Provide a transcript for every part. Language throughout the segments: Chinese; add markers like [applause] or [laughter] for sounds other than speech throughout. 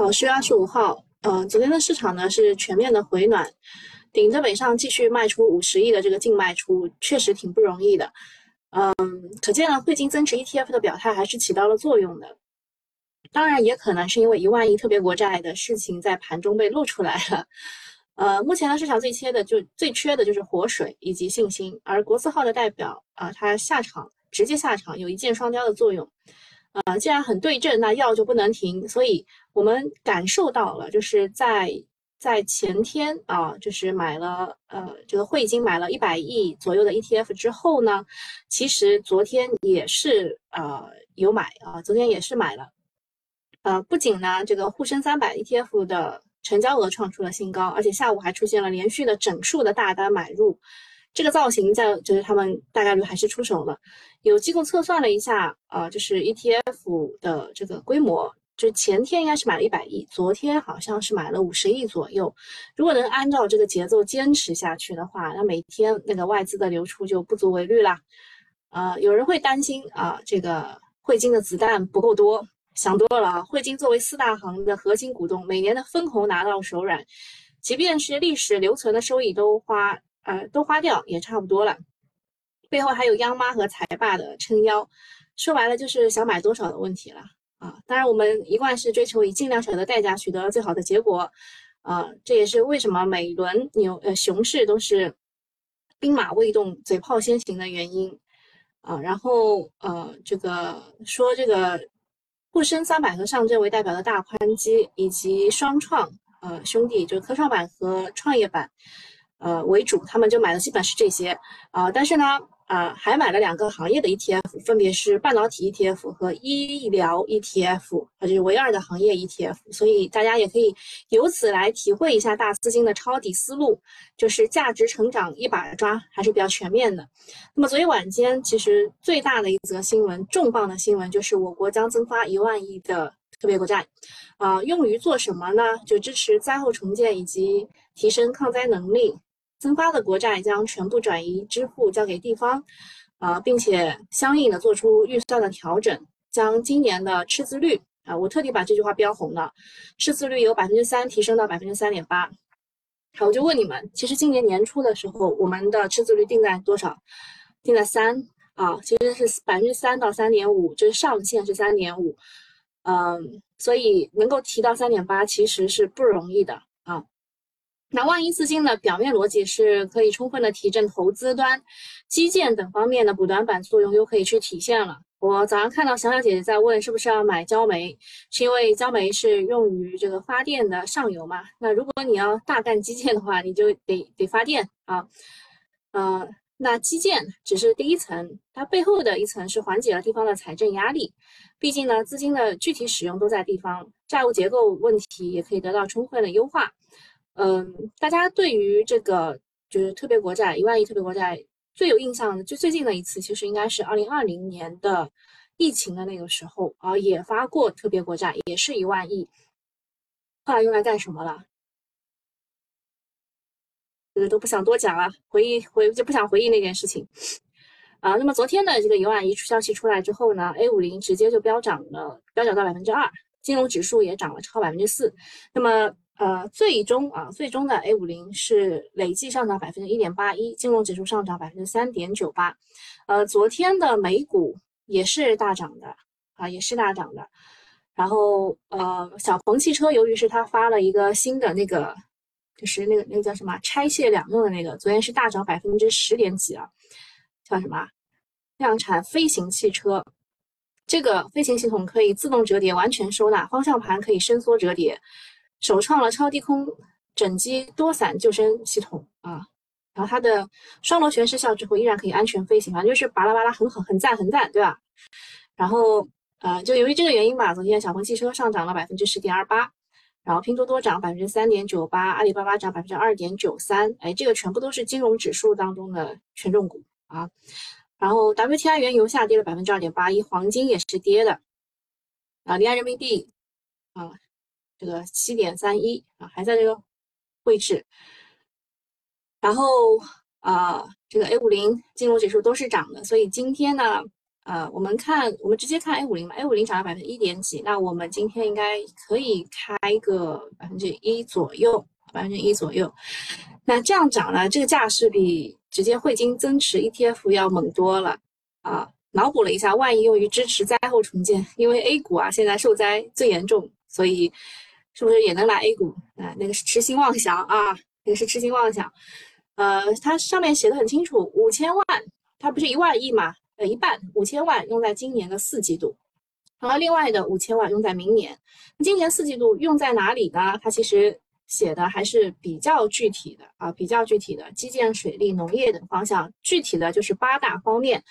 好，十月二十五号，呃，昨天的市场呢是全面的回暖，顶着北上继续卖出五十亿的这个净卖出，确实挺不容易的。嗯，可见呢，汇金增持 ETF 的表态还是起到了作用的。当然，也可能是因为一万亿特别国债的事情在盘中被露出来了。呃，目前呢，市场最缺的就最缺的就是活水以及信心，而国字号的代表啊，它下场直接下场，有一箭双雕的作用。呃，既然很对症，那药就不能停，所以我们感受到了，就是在在前天啊，就是买了呃这个汇金买了一百亿左右的 ETF 之后呢，其实昨天也是呃有买啊，昨天也是买了。呃，不仅呢，这个沪深三百 ETF 的成交额创出了新高，而且下午还出现了连续的整数的大单买入，这个造型在就是他们大概率还是出手了。有机构测算了一下，呃，就是 ETF 的这个规模，就前天应该是买了一百亿，昨天好像是买了五十亿左右。如果能按照这个节奏坚持下去的话，那每天那个外资的流出就不足为虑啦。呃，有人会担心啊，这个汇金的子弹不够多。想多了啊！汇金作为四大行的核心股东，每年的分红拿到手软，即便是历史留存的收益都花呃都花掉，也差不多了。背后还有央妈和财霸的撑腰，说白了就是想买多少的问题了啊！当然，我们一贯是追求以尽量小的代价取得最好的结果啊！这也是为什么每轮牛呃熊市都是兵马未动，嘴炮先行的原因啊！然后呃这个说这个。沪深三百和上证为代表的大宽基，以及双创呃兄弟，就科创板和创业板，呃为主，他们就买的基本是这些啊。但是呢。啊，还买了两个行业的 ETF，分别是半导体 ETF 和医疗 ETF，啊，就是唯二的行业 ETF。所以大家也可以由此来体会一下大资金的抄底思路，就是价值成长一把抓，还是比较全面的。那么昨天晚间，其实最大的一则新闻，重磅的新闻就是我国将增发一万亿的特别国债，啊，用于做什么呢？就支持灾后重建以及提升抗灾能力。增发的国债将全部转移支付交给地方，啊，并且相应的做出预算的调整，将今年的赤字率啊，我特地把这句话标红了，赤字率由百分之三提升到百分之三点八。好，我就问你们，其实今年年初的时候，我们的赤字率定在多少？定在三啊，其实是百分之三到三点五，就是上限是三点五，嗯，所以能够提到三点八，其实是不容易的。那万亿资金的表面逻辑是可以充分的提振投资端、基建等方面的补短板作用，又可以去体现了。我早上看到小小姐姐在问是不是要买焦煤，是因为焦煤是用于这个发电的上游嘛？那如果你要大干基建的话，你就得得发电啊。呃，那基建只是第一层，它背后的一层是缓解了地方的财政压力。毕竟呢，资金的具体使用都在地方，债务结构问题也可以得到充分的优化。嗯，大家对于这个就是特别国债一万亿特别国债最有印象的，就最近的一次，其实应该是二零二零年的疫情的那个时候啊，也发过特别国债，也是一万亿。后来用来干什么了？这个都不想多讲了，回忆回就不想回忆那件事情啊。那么昨天的这个一万亿消息出来之后呢，A 五零直接就飙涨了，飙涨到百分之二，金融指数也涨了超百分之四。那么呃，最终啊，最终的 A 五零是累计上涨百分之一点八一，金融指数上涨百分之三点九八。呃，昨天的美股也是大涨的啊，也是大涨的。然后呃，小鹏汽车由于是它发了一个新的那个，就是那个那个叫什么拆卸两用的那个，昨天是大涨百分之十点几啊，叫什么？量产飞行汽车，这个飞行系统可以自动折叠，完全收纳，方向盘可以伸缩折叠。首创了超低空整机多伞救生系统啊，然后它的双螺旋失效之后依然可以安全飞行，反正就是巴拉巴拉很很，很赞很赞，对吧？然后呃，就由于这个原因吧，昨天小鹏汽车上涨了百分之十点二八，然后拼多多涨百分之三点九八，阿里巴巴涨百分之二点九三，哎，这个全部都是金融指数当中的权重股啊。然后 WTI 原油下跌了百分之二点八一，黄金也是跌的啊，离岸人民币啊。这个七点三一啊，还在这个位置。然后啊，这个 A 五零金融指数都是涨的，所以今天呢，呃，我们看，我们直接看 A 五零吧，A 五零涨了百分之一点几，那我们今天应该可以开个百分之一左右，百分之一左右。那这样涨呢，这个价是比直接汇金增持 ETF 要猛多了啊。脑补了一下，万一用于支持灾后重建，因为 A 股啊现在受灾最严重，所以是不是也能来 A 股啊？那个是痴心妄想啊，那个是痴心妄想。呃，它上面写的很清楚，五千万，它不是一万亿嘛？呃，一半五千万用在今年的四季度，然后另外的五千万用在明年。今年四季度用在哪里呢？它其实写的还是比较具体的啊，比较具体的，基建、水利、农业等方向，具体的就是八大方面。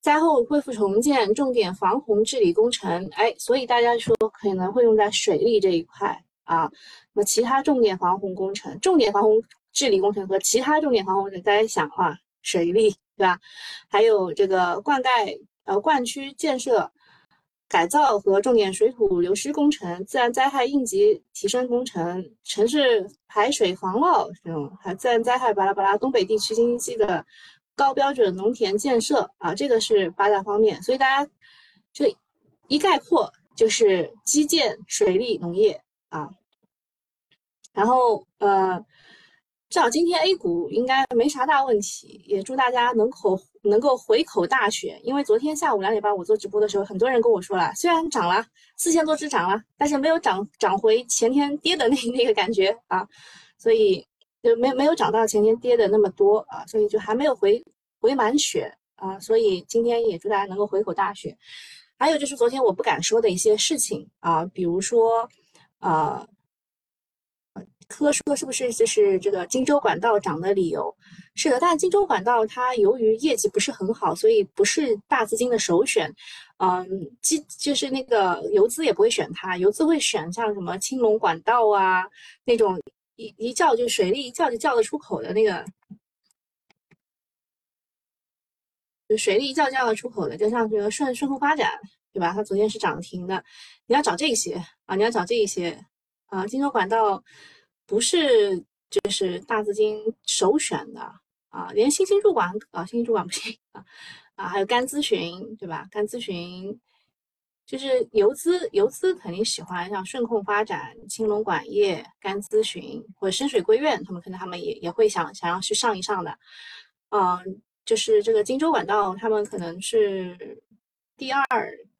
灾后恢复重建重点防洪治理工程，哎，所以大家说可能会用在水利这一块啊。那么其他重点防洪工程、重点防洪治理工程和其他重点防洪工程，大家想啊，水利对吧？还有这个灌溉呃灌区建设改造和重点水土流失工程、自然灾害应急提升工程、城市排水防涝这种，还自然灾害巴拉巴拉，东北地区经济的。高标准农田建设啊，这个是八大方面，所以大家就一概括就是基建、水利、农业啊。然后呃，至少今天 A 股应该没啥大问题，也祝大家能口能够回口大选。因为昨天下午两点半我做直播的时候，很多人跟我说了，虽然涨了四千多只涨了，但是没有涨涨回前天跌的那那个感觉啊，所以。就没没有涨到前天跌的那么多啊，所以就还没有回回满血啊，所以今天也祝大家能够回口大血。还有就是昨天我不敢说的一些事情啊，比如说呃，科说是不是就是这个荆州管道涨的理由？是的，但荆州管道它由于业绩不是很好，所以不是大资金的首选。嗯，基就是那个游资也不会选它，游资会选像什么青龙管道啊那种。一一叫就水利，一叫就叫得出口的那个，就水利一叫叫得出口的，就像这个顺顺丰发展，对吧？它昨天是涨停的，你要找这些啊，你要找这些啊。金州管道不是就是大资金首选的啊，连新兴入管啊，新兴入管不行啊啊，还有甘咨询，对吧？甘咨询。就是游资，游资肯定喜欢像顺控发展、青龙管业、甘咨询或者深水归院，他们可能他们也也会想想要去上一上的。嗯，就是这个荆州管道，他们可能是第二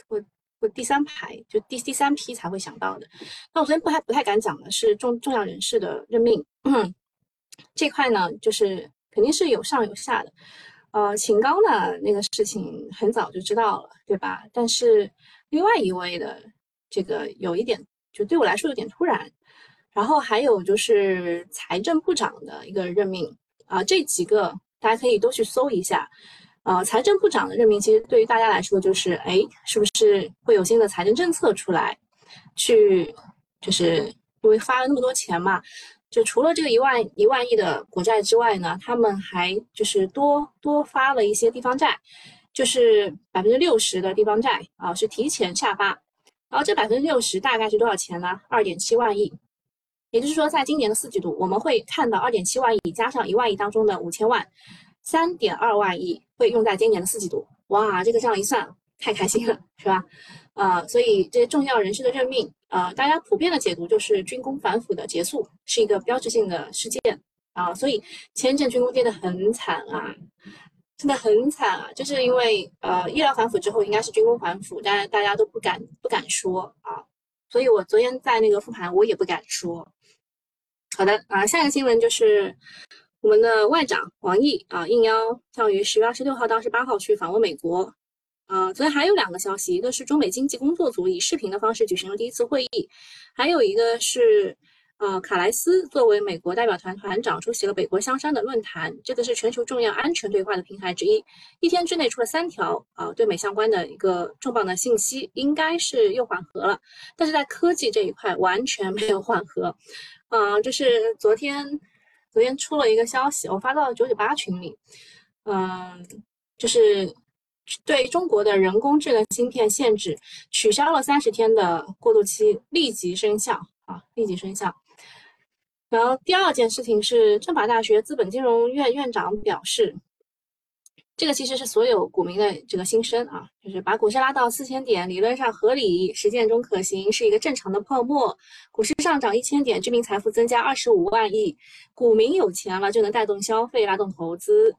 或或第三排，就第第三批才会想到的。那我昨天不太不太敢讲的是重重要人士的任命 [clears throat] 这块呢，就是肯定是有上有下的。呃，秦刚的那个事情很早就知道了，对吧？但是。另外一位的这个有一点，就对我来说有点突然。然后还有就是财政部长的一个任命啊，这几个大家可以都去搜一下。呃，财政部长的任命其实对于大家来说就是，哎，是不是会有新的财政政策出来？去就是因为发了那么多钱嘛，就除了这个一万一万亿的国债之外呢，他们还就是多多发了一些地方债。就是百分之六十的地方债啊，是提前下发，然后这百分之六十大概是多少钱呢？二点七万亿，也就是说，在今年的四季度，我们会看到二点七万亿加上一万亿当中的五千万，三点二万亿会用在今年的四季度。哇，这个账一算，太开心了，是吧？呃，所以这些重要人士的任命，呃，大家普遍的解读就是军工反腐的结束是一个标志性的事件啊，所以前一阵军工跌得很惨啊。真的很惨啊！就是因为呃，医疗反腐之后应该是军工反腐，但大家都不敢不敢说啊，所以我昨天在那个复盘我也不敢说。好的啊，下一个新闻就是我们的外长王毅啊应邀将于十月二十六号到二十八号去访问美国。啊，昨天还有两个消息，一个是中美经济工作组以视频的方式举行了第一次会议，还有一个是。呃，卡莱斯作为美国代表团团长出席了北国香山的论坛，这个是全球重要安全对话的平台之一。一天之内出了三条啊，对美相关的一个重磅的信息，应该是又缓和了。但是在科技这一块完全没有缓和。嗯，就是昨天，昨天出了一个消息，我发到了九九八群里，嗯，就是对中国的人工智能芯片限制取消了三十天的过渡期，立即生效啊，立即生效。然后第二件事情是，政法大学资本金融院院长表示，这个其实是所有股民的这个心声啊，就是把股市拉到四千点，理论上合理，实践中可行，是一个正常的泡沫。股市上涨一千点，居民财富增加二十五万亿，股民有钱了就能带动消费，拉动投资。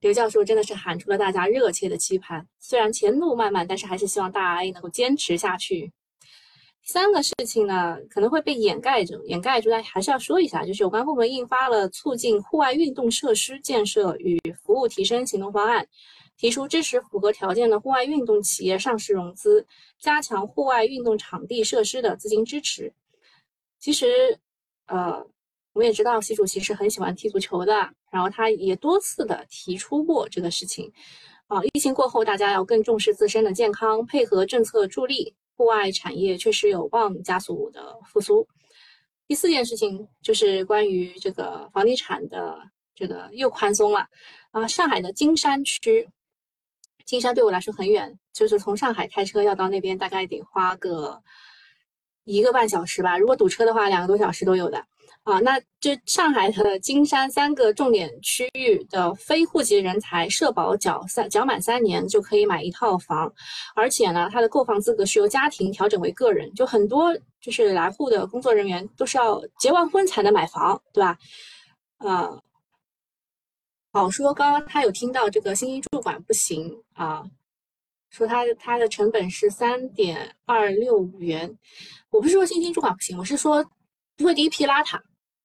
刘教授真的是喊出了大家热切的期盼，虽然前路漫漫，但是还是希望大 A 能够坚持下去。三个事情呢，可能会被掩盖着，掩盖住，但还是要说一下，就是有关部门印发了促进户外运动设施建设与服务提升行动方案，提出支持符合条件的户外运动企业上市融资，加强户外运动场地设施的资金支持。其实，呃，我们也知道习主席是很喜欢踢足球的，然后他也多次的提出过这个事情。啊，疫情过后，大家要更重视自身的健康，配合政策助力。户外产业确实有望加速的复苏。第四件事情就是关于这个房地产的这个又宽松了啊！上海的金山区，金山对我来说很远，就是从上海开车要到那边大概得花个一个半小时吧，如果堵车的话，两个多小时都有的。啊，那这上海的金山三个重点区域的非户籍人才，社保缴三缴满三年就可以买一套房，而且呢，他的购房资格是由家庭调整为个人，就很多就是来沪的工作人员都是要结完婚才能买房，对吧？呃，好说刚刚他有听到这个新兴住管不行啊，说它它的成本是三点二六元，我不是说新兴住管不行，我是说不会第一批拉它。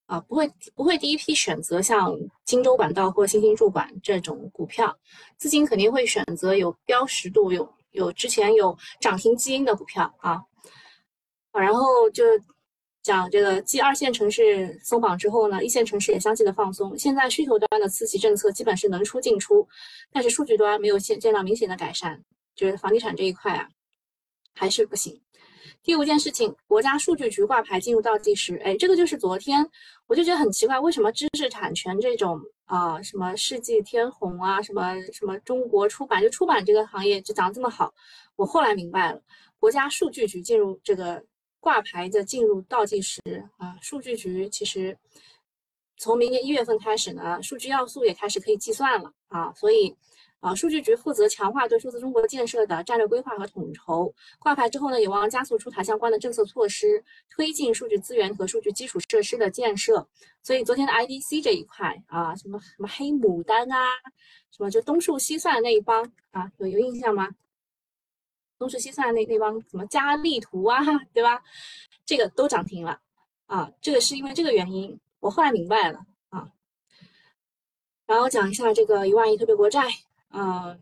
啊，不会不会第一批选择像荆州管道或新兴住管这种股票，资金肯定会选择有标识度、有有之前有涨停基因的股票啊。啊，然后就讲这个继二线城市松绑之后呢，一线城市也相继的放松。现在需求端的刺激政策基本是能出尽出，但是数据端没有见见到明显的改善，就是房地产这一块啊，还是不行。第五件事情，国家数据局挂牌进入倒计时。哎，这个就是昨天，我就觉得很奇怪，为什么知识产权这种啊，什么世纪天虹啊，什么什么中国出版，就出版这个行业就涨这么好？我后来明白了，国家数据局进入这个挂牌的进入倒计时啊，数据局其实从明年一月份开始呢，数据要素也开始可以计算了啊，所以。啊，数据局负责强化对数字中国建设的战略规划和统筹。挂牌之后呢，有望加速出台相关的政策措施，推进数据资源和数据基础设施的建设。所以昨天的 IDC 这一块啊，什么什么黑牡丹啊，什么就东数西算那一帮啊，有有印象吗？东数西算那那帮什么佳丽图啊，对吧？这个都涨停了啊，这个是因为这个原因，我后来明白了啊。然后讲一下这个一万亿特别国债。嗯，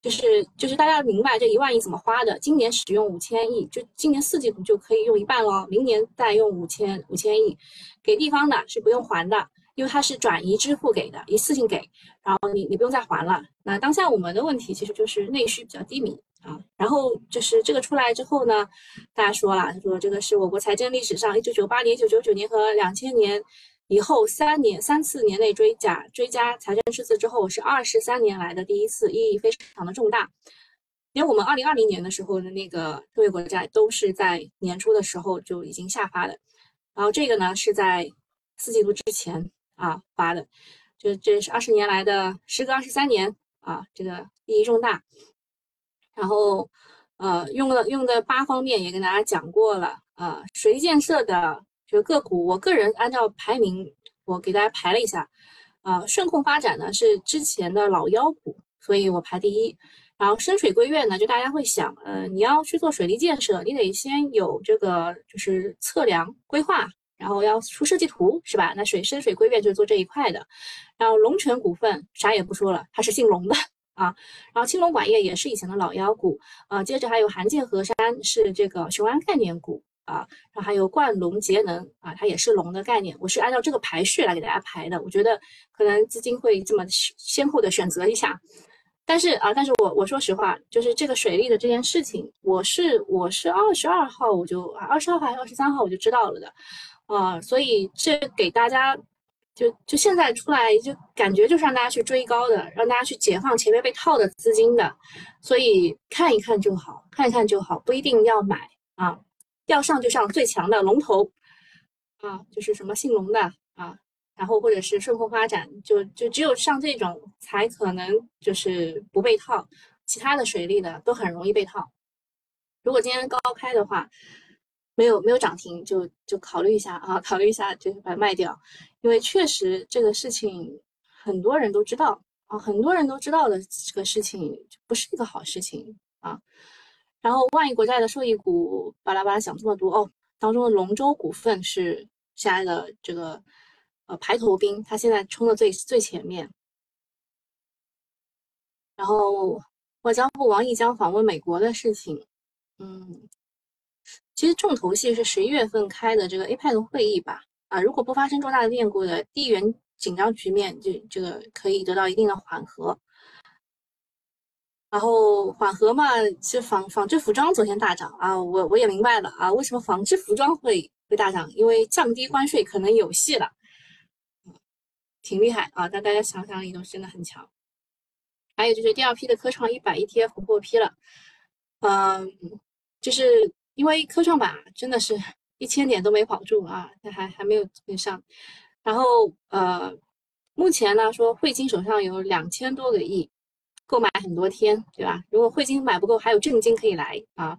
就是就是大家明白这一万亿怎么花的？今年使用五千亿，就今年四季度就可以用一半了，明年再用五千五千亿，给地方的是不用还的，因为它是转移支付给的，一次性给，然后你你不用再还了。那当下我们的问题其实就是内需比较低迷啊，然后就是这个出来之后呢，大家说了，他说这个是我国财政历史上一九九八年、一九九九年和两千年。以后三年三次年内追加追加财政赤字之后，是二十三年来的第一次，意义非常的重大。连我们二零二零年的时候的那个特别国债都是在年初的时候就已经下发的，然后这个呢是在四季度之前啊发的，就这是二十年来的时隔二十三年啊，这个意义重大。然后呃用了用的八方面也跟大家讲过了啊，水利建设的。就个股，我个人按照排名，我给大家排了一下，啊，顺控发展呢是之前的老妖股，所以我排第一。然后深水归院呢，就大家会想，呃，你要去做水利建设，你得先有这个就是测量规划，然后要出设计图，是吧？那水深水归院就是做这一块的。然后龙泉股份啥也不说了，它是姓龙的啊。然后青龙管业也是以前的老妖股，啊，接着还有韩建河山是这个雄安概念股。啊，然后还有冠龙节能啊，它也是龙的概念。我是按照这个排序来给大家排的。我觉得可能资金会这么先后的选择一下，但是啊，但是我我说实话，就是这个水利的这件事情，我是我是二十二号我就二十二号还是二十三号我就知道了的，啊，所以这给大家就就现在出来就感觉就是让大家去追高的，让大家去解放前面被套的资金的，所以看一看就好，看一看就好，不一定要买啊。要上就上最强的龙头，啊，就是什么姓龙的啊，然后或者是顺丰发展，就就只有上这种才可能就是不被套，其他的水利的都很容易被套。如果今天高开的话，没有没有涨停，就就考虑一下啊，考虑一下就是把它卖掉，因为确实这个事情很多人都知道啊，很多人都知道的这个事情不是一个好事情啊。然后万亿国债的受益股巴拉巴拉讲这么多哦，当中的龙舟股份是现在的这个呃排头兵，它现在冲的最最前面。然后外交部王毅将访问美国的事情，嗯。其实重头戏是十一月份开的这个 APEC 会议吧，啊，如果不发生重大的变故的地缘紧张局面，就这个可以得到一定的缓和。然后缓和嘛，其实纺纺织服装昨天大涨啊，我我也明白了啊，为什么纺织服装会会大涨？因为降低关税可能有戏了，挺厉害啊，但大家想想力都是真的很强。还有就是第二批的科创一百 ETF 获批了，嗯，就是。因为科创板真的是 [laughs] 一千点都没保住啊，它还还没有跟上。然后呃，目前呢说汇金手上有两千多个亿，购买很多天，对吧？如果汇金买不够，还有正金可以来啊。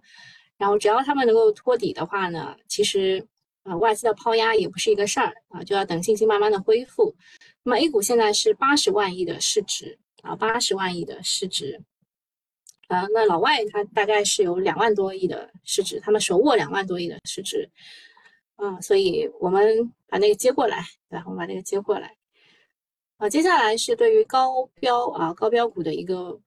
然后只要他们能够托底的话呢，其实啊外资的抛压也不是一个事儿啊，就要等信心慢慢的恢复。那么 A 股现在是八十万亿的市值啊，八十万亿的市值。啊，那老外他大概是有两万多亿的市值，他们手握两万多亿的市值，啊，所以我们把那个接过来，对吧？我们把那个接过来，啊，接下来是对于高标啊高标股的一个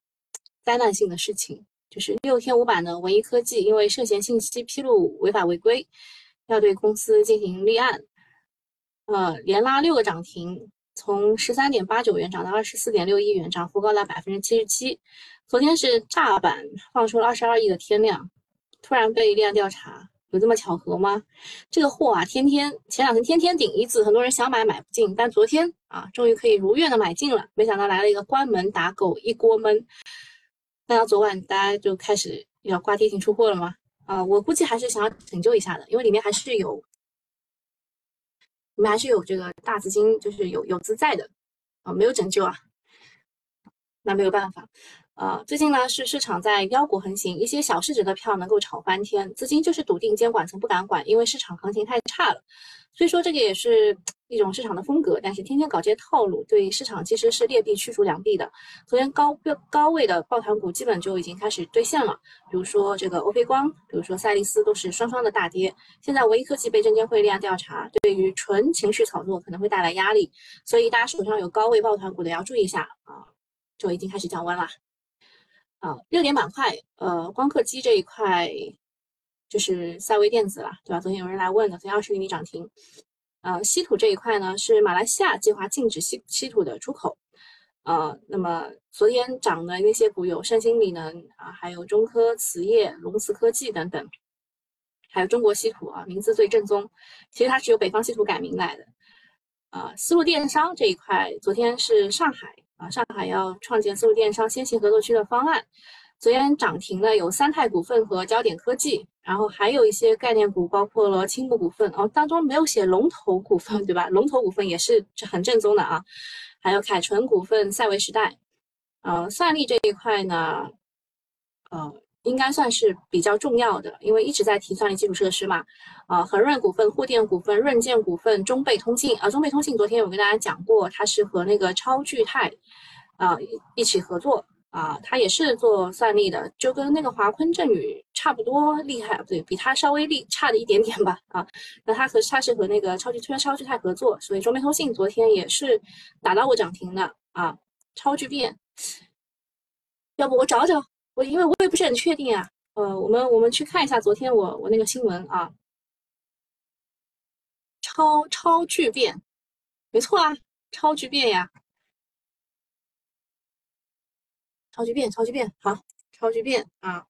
灾难性的事情，就是六天五板的文一科技因为涉嫌信息披露违法违规，要对公司进行立案，呃，连拉六个涨停，从十三点八九元涨到二十四点六一元，涨幅高达百分之七十七。昨天是炸板放出了二十二亿的天量，突然被立案调查，有这么巧合吗？这个货啊，天天前两天天天顶一字，很多人想买买不进，但昨天啊，终于可以如愿的买进了。没想到来了一个关门打狗，一锅闷。那昨晚大家就开始要挂跌停出货了吗？啊，我估计还是想要拯救一下的，因为里面还是有，里面还是有这个大资金，就是有有资在的啊，没有拯救啊，那没有办法。啊，最近呢是市场在妖股横行，一些小市值的票能够炒翻天，资金就是笃定监管层不敢管，因为市场行情太差了。所以说这个也是一种市场的风格，但是天天搞这些套路，对市场其实是劣币驱逐良币的。昨天高标高位的抱团股基本就已经开始兑现了，比如说这个欧菲光，比如说赛力斯，都是双双的大跌。现在唯一科技被证监会立案调查，对于纯情绪炒作可能会带来压力，所以大家手上有高位抱团股的要注意一下啊，就已经开始降温了。啊，热点板块，呃，光刻机这一块就是赛微电子了，对吧？昨天有人来问的，昨天二十厘米涨停。呃，稀土这一块呢，是马来西亚计划禁止稀稀土的出口。呃，那么昨天涨的那些股有盛鑫锂能啊，还有中科磁业、龙磁科技等等，还有中国稀土啊，名字最正宗，其实它是由北方稀土改名来的。啊，丝路电商这一块，昨天是上海。啊，上海要创建丝路电商先行合作区的方案，昨天涨停的有三泰股份和焦点科技，然后还有一些概念股，包括了青木股份哦，当中没有写龙头股份，对吧？龙头股份也是很正宗的啊，还有凯纯股份、赛维时代，呃，算力这一块呢，呃。应该算是比较重要的，因为一直在提算力基础设施嘛。啊，恒润股份、沪电股份、润建股份、中贝通信啊，中贝通信昨天有跟大家讲过，它是和那个超巨泰啊一一起合作啊，它也是做算力的，就跟那个华坤振宇差不多厉害，不对，比它稍微厉差的一点点吧。啊，那它和它是和那个超巨超巨泰合作，所以中贝通信昨天也是打到过涨停的啊。超巨变，要不我找找。我因为我也不是很确定啊，呃，我们我们去看一下昨天我我那个新闻啊，超超巨变，没错啊，超巨变呀，超巨变，超巨变，好，超巨变啊，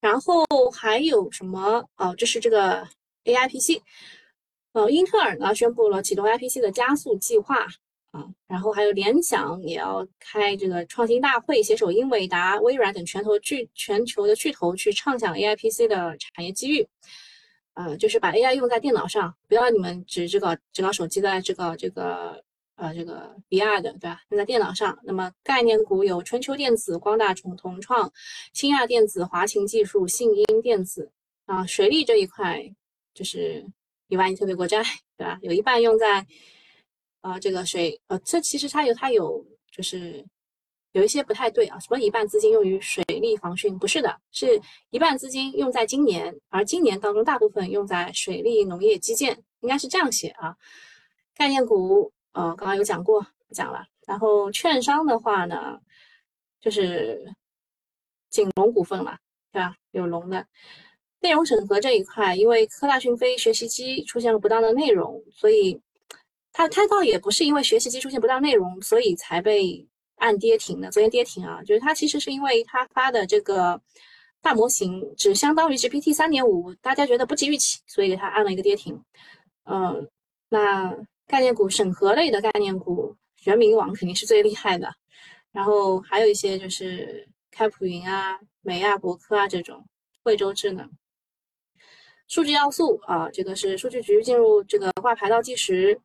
然后还有什么？哦，这是这个 AIPC，呃，英特尔呢宣布了启动 AIPC 的加速计划。啊，然后还有联想也要开这个创新大会，携手英伟达、微软等全球巨全球的巨头去畅想 A I P C 的产业机遇。呃，就是把 AI 用在电脑上，不要你们只只搞只搞手机的，只搞这个呃这个 VR 的，对吧？用在电脑上。那么概念股有春秋电子、光大重同创、新亚电子、华擎技术、信鹰电子啊。水利这一块就是一万亿特别国债，对吧？有一半用在啊这个水呃，这其实它有它有就是。有一些不太对啊，什么一半资金用于水利防汛？不是的，是一半资金用在今年，而今年当中大部分用在水利农业基建，应该是这样写啊。概念股，呃，刚刚有讲过，不讲了。然后券商的话呢，就是锦龙股份了，对吧？有龙的。内容审核这一块，因为科大讯飞学习机出现了不当的内容，所以它它倒也不是因为学习机出现不当内容，所以才被。按跌停的，昨天跌停啊，就是它其实是因为它发的这个大模型只相当于 GPT 三点五，大家觉得不及预期，所以给它按了一个跌停。嗯，那概念股审核类的概念股，人民网肯定是最厉害的，然后还有一些就是开普云啊、美亚博科啊这种，惠州智能。数据要素啊，这个是数据局进入这个挂牌倒计时，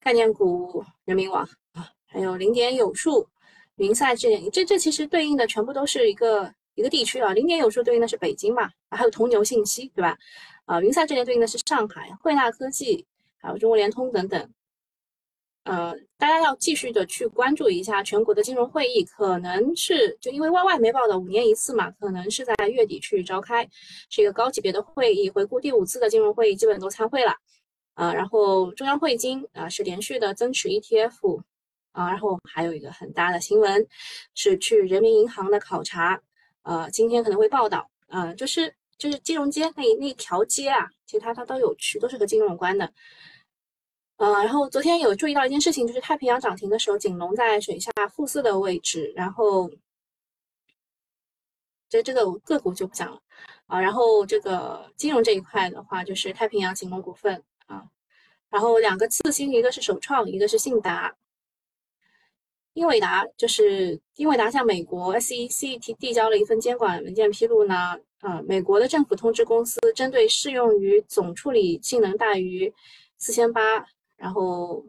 概念股人民网啊，还有零点有数。云赛智联，这这其实对应的全部都是一个一个地区啊。零点有数对应的是北京嘛，还有铜牛信息，对吧？啊，云赛智联对应的是上海汇纳科技，还有中国联通等等。呃，大家要继续的去关注一下全国的金融会议，可能是就因为外外媒报的五年一次嘛，可能是在月底去召开，是一个高级别的会议，回顾第五次的金融会议基本都参会了。啊，然后中央汇金啊是连续的增持 ETF。啊，然后还有一个很大的新闻是去人民银行的考察，呃，今天可能会报道，呃，就是就是金融街那那条街啊，其他它都有去，都是和金融有关的，呃，然后昨天有注意到一件事情，就是太平洋涨停的时候，锦龙在水下负四的位置，然后这这个个股就不讲了啊，然后这个金融这一块的话，就是太平洋锦龙股份啊，然后两个次新，一个是首创，一个是信达。英伟达就是英伟达向美国 SEC 提递交了一份监管文件披露呢，啊，美国的政府通知公司，针对适用于总处理性能大于四千八，然后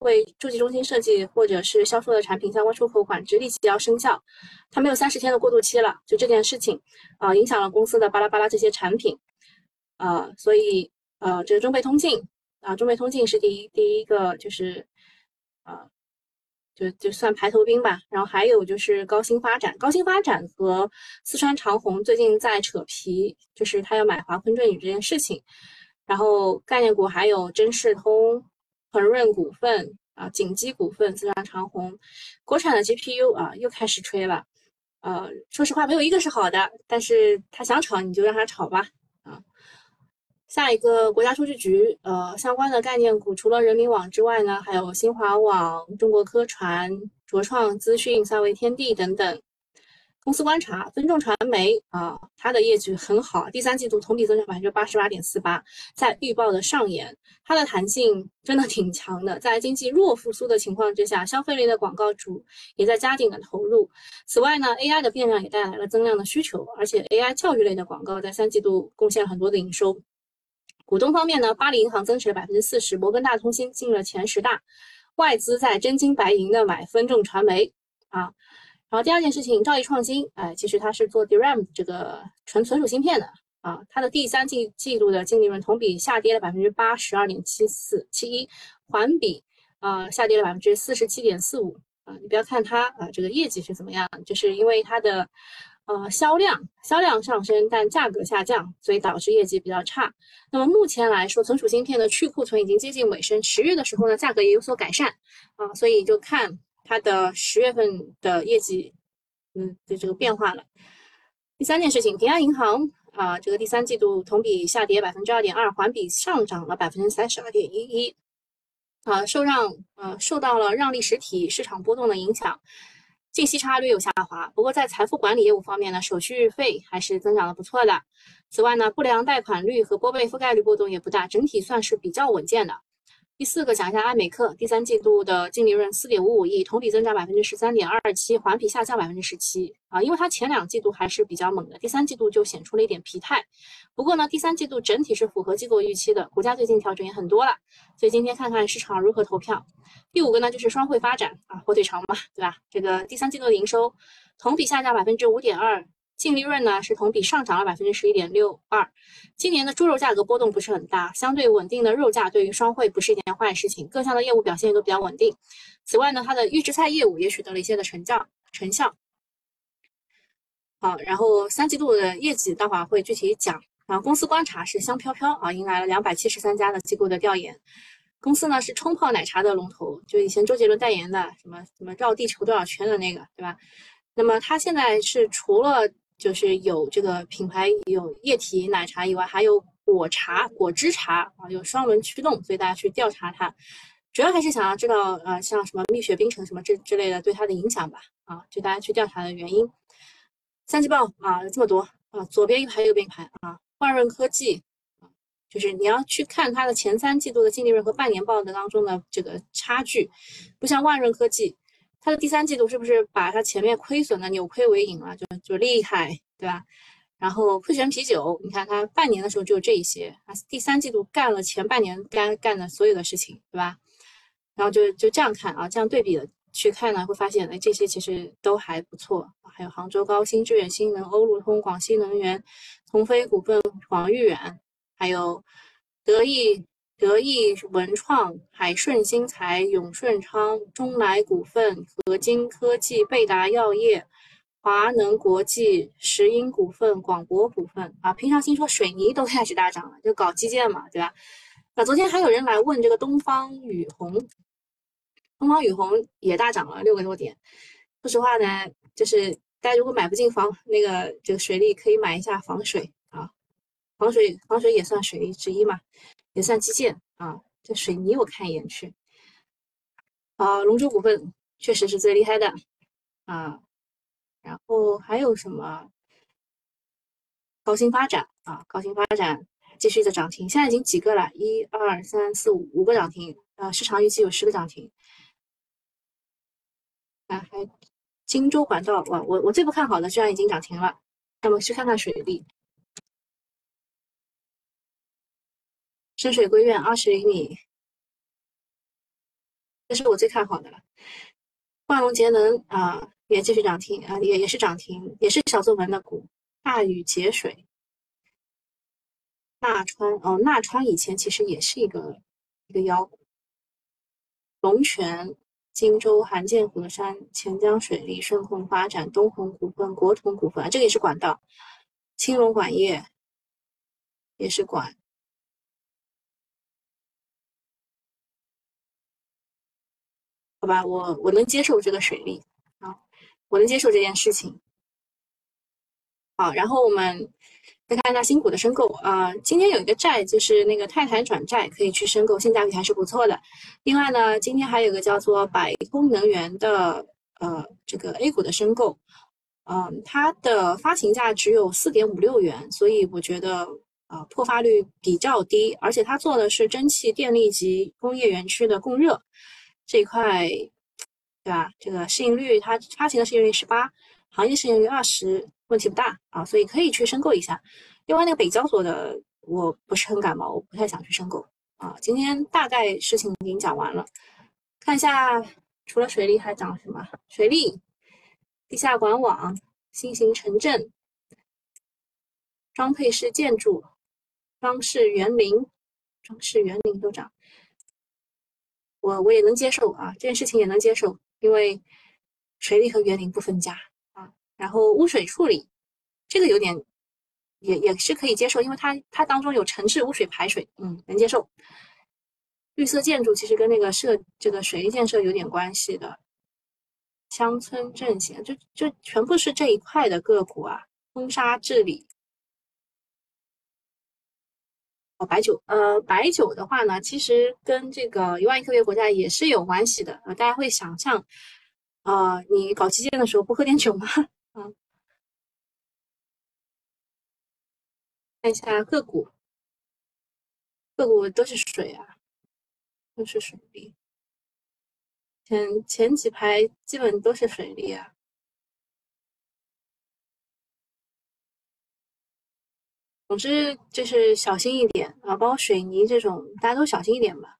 为助记中心设计或者是销售的产品相关出口管制立即要生效，它没有三十天的过渡期了，就这件事情啊，影响了公司的巴拉巴拉这些产品，啊，所以呃，这个中贝通信啊，中贝通信是第一第一个就是啊。就就算排头兵吧，然后还有就是高新发展，高新发展和四川长虹最近在扯皮，就是他要买华坤振宇这件事情。然后概念股还有真视通、恒润股份啊、锦基股份、四川长虹，国产的 GPU 啊又开始吹了。呃，说实话没有一个是好的，但是他想炒你就让他炒吧。下一个国家数据局，呃，相关的概念股除了人民网之外呢，还有新华网、中国科传、卓创资讯、三维天地等等。公司观察，分众传媒啊，它的业绩很好，第三季度同比增长百分之八十八点四八，在预报的上沿，它的弹性真的挺强的。在经济弱复苏的情况之下，消费类的广告主也在加紧的投入。此外呢，AI 的变量也带来了增量的需求，而且 AI 教育类的广告在三季度贡献了很多的营收。股东方面呢，巴黎银行增持了百分之四十，摩根大通新进了前十大，外资在真金白银的买分众传媒啊。然后第二件事情，兆易创新，哎，其实它是做 DRAM 这个纯存储芯片的啊，它的第三季季度的净利润同比下跌了百分之八十二点七四七一，环比啊下跌了百分之四十七点四五啊。你不要看它啊这个业绩是怎么样，就是因为它的。呃，销量销量上升，但价格下降，所以导致业绩比较差。那么目前来说，存储芯片的去库存已经接近尾声，十月的时候呢，价格也有所改善啊，所以就看它的十月份的业绩，嗯的这个变化了。第三件事情，平安银行啊，这个第三季度同比下跌百分之二点二，环比上涨了百分之三十二点一一，啊，受让呃受到了让利实体市场波动的影响。净息差略有下滑，不过在财富管理业务方面呢，手续费还是增长的不错的。此外呢，不良贷款率和拨备覆盖率波动也不大，整体算是比较稳健的。第四个讲一下爱美克第三季度的净利润四点五五亿，同比增长百分之十三点二七，环比下降百分之十七啊，因为它前两季度还是比较猛的，第三季度就显出了一点疲态。不过呢，第三季度整体是符合机构预期的，股价最近调整也很多了，所以今天看看市场如何投票。第五个呢就是双汇发展啊，火腿肠嘛，对吧？这个第三季度的营收同比下降百分之五点二。净利润呢是同比上涨了百分之十一点六二。今年的猪肉价格波动不是很大，相对稳定的肉价对于双汇不是一件坏事情。各项的业务表现都比较稳定。此外呢，它的预制菜业务也取得了一些的成效成效。好，然后三季度的业绩待会儿会具体讲。然后公司观察是香飘飘啊，迎来了两百七十三家的机构的调研。公司呢是冲泡奶茶的龙头，就以前周杰伦代言的什么什么绕地球多少圈的那个，对吧？那么它现在是除了就是有这个品牌有液体奶茶以外，还有果茶、果汁茶啊，有双轮驱动，所以大家去调查它，主要还是想要知道呃，像什么蜜雪冰城什么这之类的对它的影响吧啊，就大家去调查的原因。三季报啊，这么多啊，左边一排右边一排啊，万润科技啊，就是你要去看它的前三季度的净利润和半年报的当中的这个差距，不像万润科技。它的第三季度是不是把它前面亏损的扭亏为盈了？就就厉害，对吧？然后汇泉啤酒，你看它半年的时候只有这一些，啊，第三季度干了前半年该干的所有的事情，对吧？然后就就这样看啊，这样对比的去看呢，会发现哎，这些其实都还不错。还有杭州高新、致远新能、欧路通、广西能源、同飞股份、广誉远，还有德意。德意文创、海顺新材、永顺昌、中来股份、合金科技、贝达药业、华能国际、石英股份、广博股份啊，平常听说水泥都开始大涨了，就搞基建嘛，对吧？那昨天还有人来问这个东方雨虹，东方雨虹也大涨了六个多点。说实话呢，就是大家如果买不进防那个这个水利，可以买一下防水啊，防水防水也算水利之一嘛。也算基建啊，这水泥我看一眼去。啊，龙珠股份确实是最厉害的啊，然后还有什么？高新发展啊，高新发展继续的涨停，现在已经几个了？一二三四五五个涨停啊，市场预期有十个涨停。啊，还荆州管道我，我我最不看好的居然已经涨停了。那么去看看水利。深水归院二十厘米，这是我最看好的了。万隆节能啊，也继续涨停啊，也也是涨停，也是小作文的股。大禹节水，纳川哦，纳川以前其实也是一个一个妖股。龙泉、荆州、韩建河山、钱江水利、顺控发展、东红股份、国统股份啊，这个也是管道。青龙管业也是管。好吧，我我能接受这个水利啊，我能接受这件事情。好，然后我们再看一下新股的申购啊，今天有一个债就是那个泰坦转债可以去申购，性价比还是不错的。另外呢，今天还有个叫做百通能源的呃这个 A 股的申购，嗯，它的发行价只有四点五六元，所以我觉得啊破发率比较低，而且它做的是蒸汽电力及工业园区的供热。这一块，对吧？这个市盈率，它发行的市盈率十八，行业市盈率二十，问题不大啊，所以可以去申购一下。另外，那个北交所的我不是很感冒，我不太想去申购啊。今天大概事情已经讲完了，看一下除了水利还涨什么？水利、地下管网、新型城镇、装配式建筑、装饰园林、装饰园林都涨。我我也能接受啊，这件事情也能接受，因为水利和园林不分家啊。然后污水处理，这个有点也也是可以接受，因为它它当中有城市污水排水，嗯，能接受。绿色建筑其实跟那个设这个水利建设有点关系的，乡村振兴就就全部是这一块的个股啊，风沙治理。哦，白酒，呃，白酒的话呢，其实跟这个一万亿特别国家也是有关系的。呃，大家会想象，啊，你搞基建的时候不喝点酒吗？嗯，看一下个股，个股都是水啊。都是水利，前前几排基本都是水利啊。总之就是小心一点啊，包括水泥这种，大家都小心一点吧。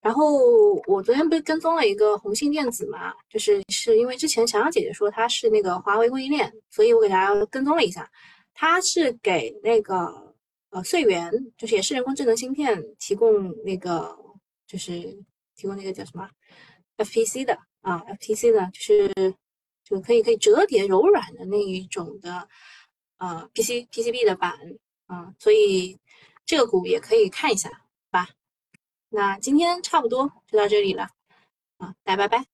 然后我昨天不是跟踪了一个红信电子嘛，就是是因为之前强强姐姐说它是那个华为供应链，所以我给大家跟踪了一下，它是给那个呃穗源，就是也是人工智能芯片提供那个就是提供那个叫什么 FPC 的啊，FPC 的就是就可以可以折叠柔软的那一种的。啊，PC PCB 的板，啊，所以这个股也可以看一下，吧？那今天差不多就到这里了，啊，大家拜拜。